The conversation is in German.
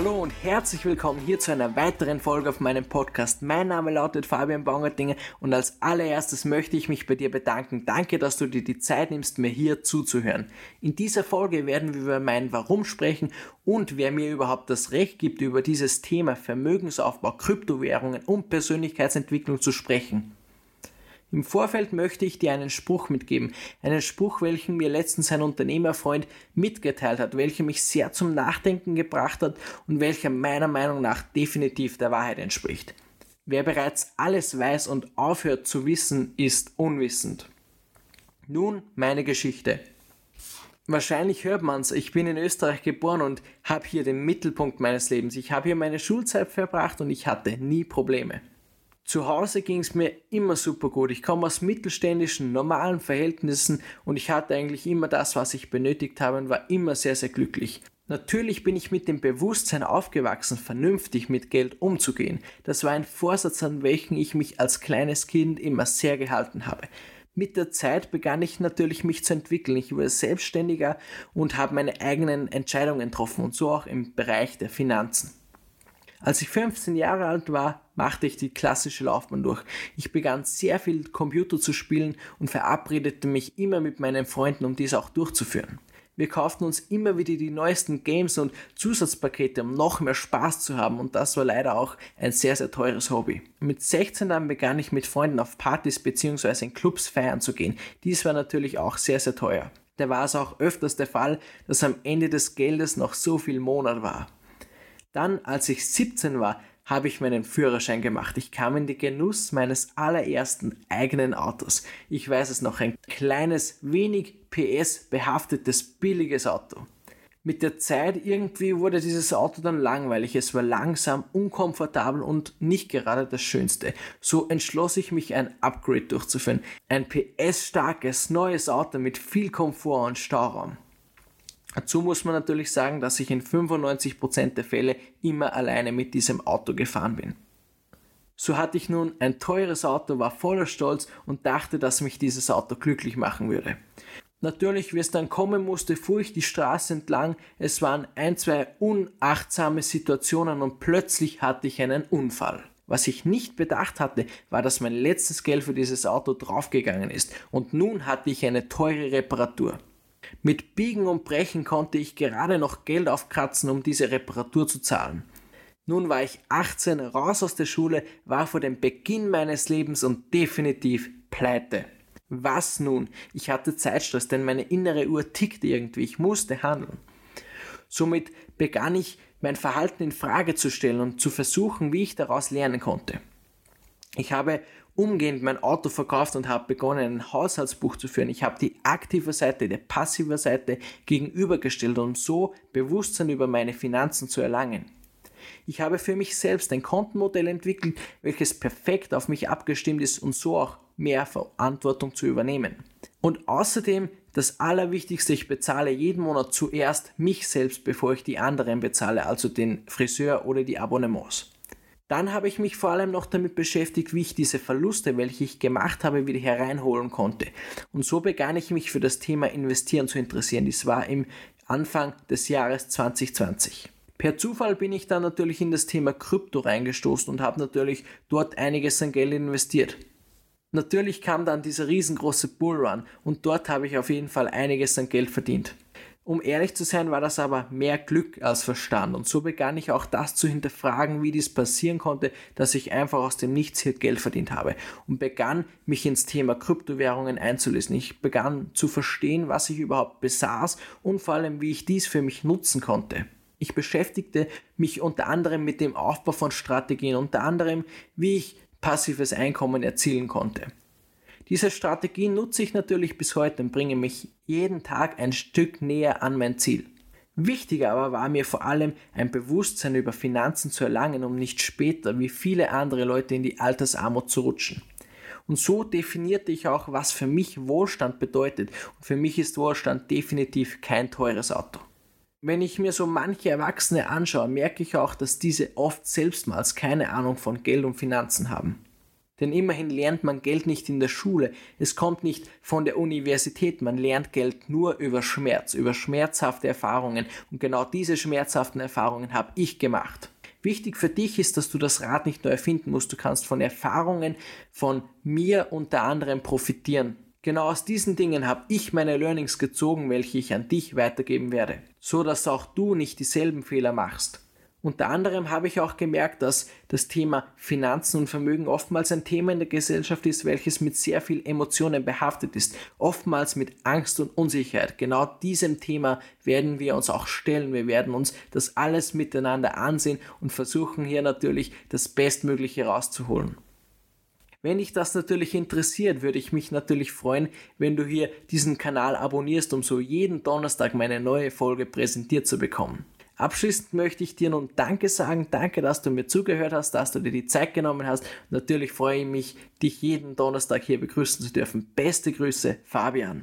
Hallo und herzlich willkommen hier zu einer weiteren Folge auf meinem Podcast. Mein Name lautet Fabian Baumgartlinger und als allererstes möchte ich mich bei dir bedanken. Danke, dass du dir die Zeit nimmst, mir hier zuzuhören. In dieser Folge werden wir über mein Warum sprechen und wer mir überhaupt das Recht gibt, über dieses Thema Vermögensaufbau, Kryptowährungen und Persönlichkeitsentwicklung zu sprechen. Im Vorfeld möchte ich dir einen Spruch mitgeben, einen Spruch, welchen mir letztens ein Unternehmerfreund mitgeteilt hat, welcher mich sehr zum Nachdenken gebracht hat und welcher meiner Meinung nach definitiv der Wahrheit entspricht. Wer bereits alles weiß und aufhört zu wissen, ist unwissend. Nun meine Geschichte. Wahrscheinlich hört man's, ich bin in Österreich geboren und habe hier den Mittelpunkt meines Lebens. Ich habe hier meine Schulzeit verbracht und ich hatte nie Probleme. Zu Hause ging es mir immer super gut. Ich komme aus mittelständischen, normalen Verhältnissen und ich hatte eigentlich immer das, was ich benötigt habe und war immer sehr, sehr glücklich. Natürlich bin ich mit dem Bewusstsein aufgewachsen, vernünftig mit Geld umzugehen. Das war ein Vorsatz, an welchen ich mich als kleines Kind immer sehr gehalten habe. Mit der Zeit begann ich natürlich mich zu entwickeln. Ich wurde selbstständiger und habe meine eigenen Entscheidungen getroffen und so auch im Bereich der Finanzen. Als ich 15 Jahre alt war, machte ich die klassische Laufbahn durch. Ich begann sehr viel Computer zu spielen und verabredete mich immer mit meinen Freunden, um dies auch durchzuführen. Wir kauften uns immer wieder die neuesten Games und Zusatzpakete, um noch mehr Spaß zu haben und das war leider auch ein sehr, sehr teures Hobby. Mit 16 dann begann ich mit Freunden auf Partys bzw. in Clubs feiern zu gehen. Dies war natürlich auch sehr, sehr teuer. Da war es auch öfters der Fall, dass am Ende des Geldes noch so viel Monat war. Dann, als ich 17 war, habe ich meinen Führerschein gemacht. Ich kam in den Genuss meines allerersten eigenen Autos. Ich weiß es noch, ein kleines, wenig PS behaftetes, billiges Auto. Mit der Zeit irgendwie wurde dieses Auto dann langweilig. Es war langsam, unkomfortabel und nicht gerade das Schönste. So entschloss ich mich, ein Upgrade durchzuführen. Ein PS-starkes, neues Auto mit viel Komfort und Stauraum. Dazu muss man natürlich sagen, dass ich in 95% der Fälle immer alleine mit diesem Auto gefahren bin. So hatte ich nun ein teures Auto, war voller Stolz und dachte, dass mich dieses Auto glücklich machen würde. Natürlich, wie es dann kommen musste, fuhr ich die Straße entlang. Es waren ein, zwei unachtsame Situationen und plötzlich hatte ich einen Unfall. Was ich nicht bedacht hatte, war, dass mein letztes Geld für dieses Auto draufgegangen ist und nun hatte ich eine teure Reparatur. Mit Biegen und Brechen konnte ich gerade noch Geld aufkratzen, um diese Reparatur zu zahlen. Nun war ich 18, raus aus der Schule, war vor dem Beginn meines Lebens und definitiv pleite. Was nun? Ich hatte Zeitstress, denn meine innere Uhr tickte irgendwie, ich musste handeln. Somit begann ich mein Verhalten in Frage zu stellen und zu versuchen, wie ich daraus lernen konnte. Ich habe umgehend mein Auto verkauft und habe begonnen, ein Haushaltsbuch zu führen. Ich habe die aktive Seite der passive Seite gegenübergestellt, um so Bewusstsein über meine Finanzen zu erlangen. Ich habe für mich selbst ein Kontenmodell entwickelt, welches perfekt auf mich abgestimmt ist und so auch mehr Verantwortung zu übernehmen. Und außerdem das Allerwichtigste, ich bezahle jeden Monat zuerst mich selbst, bevor ich die anderen bezahle, also den Friseur oder die Abonnements. Dann habe ich mich vor allem noch damit beschäftigt, wie ich diese Verluste, welche ich gemacht habe, wieder hereinholen konnte. Und so begann ich mich für das Thema Investieren zu interessieren. Dies war im Anfang des Jahres 2020. Per Zufall bin ich dann natürlich in das Thema Krypto reingestoßen und habe natürlich dort einiges an Geld investiert. Natürlich kam dann dieser riesengroße Bullrun und dort habe ich auf jeden Fall einiges an Geld verdient. Um ehrlich zu sein, war das aber mehr Glück als Verstand. Und so begann ich auch das zu hinterfragen, wie dies passieren konnte, dass ich einfach aus dem Nichts hier Geld verdient habe. Und begann mich ins Thema Kryptowährungen einzulesen. Ich begann zu verstehen, was ich überhaupt besaß und vor allem, wie ich dies für mich nutzen konnte. Ich beschäftigte mich unter anderem mit dem Aufbau von Strategien, unter anderem, wie ich passives Einkommen erzielen konnte. Diese Strategie nutze ich natürlich bis heute und bringe mich jeden Tag ein Stück näher an mein Ziel. Wichtiger aber war mir vor allem ein Bewusstsein über Finanzen zu erlangen, um nicht später wie viele andere Leute in die Altersarmut zu rutschen. Und so definierte ich auch, was für mich Wohlstand bedeutet. Und für mich ist Wohlstand definitiv kein teures Auto. Wenn ich mir so manche Erwachsene anschaue, merke ich auch, dass diese oft selbstmals keine Ahnung von Geld und Finanzen haben. Denn immerhin lernt man Geld nicht in der Schule. Es kommt nicht von der Universität. Man lernt Geld nur über Schmerz, über schmerzhafte Erfahrungen. Und genau diese schmerzhaften Erfahrungen habe ich gemacht. Wichtig für dich ist, dass du das Rad nicht neu erfinden musst. Du kannst von Erfahrungen von mir unter anderem profitieren. Genau aus diesen Dingen habe ich meine Learnings gezogen, welche ich an dich weitergeben werde, so dass auch du nicht dieselben Fehler machst. Unter anderem habe ich auch gemerkt, dass das Thema Finanzen und Vermögen oftmals ein Thema in der Gesellschaft ist, welches mit sehr viel Emotionen behaftet ist, oftmals mit Angst und Unsicherheit. Genau diesem Thema werden wir uns auch stellen. Wir werden uns das alles miteinander ansehen und versuchen hier natürlich das Bestmögliche rauszuholen. Wenn dich das natürlich interessiert, würde ich mich natürlich freuen, wenn du hier diesen Kanal abonnierst, um so jeden Donnerstag meine neue Folge präsentiert zu bekommen. Abschließend möchte ich dir nun Danke sagen. Danke, dass du mir zugehört hast, dass du dir die Zeit genommen hast. Natürlich freue ich mich, dich jeden Donnerstag hier begrüßen zu dürfen. Beste Grüße, Fabian.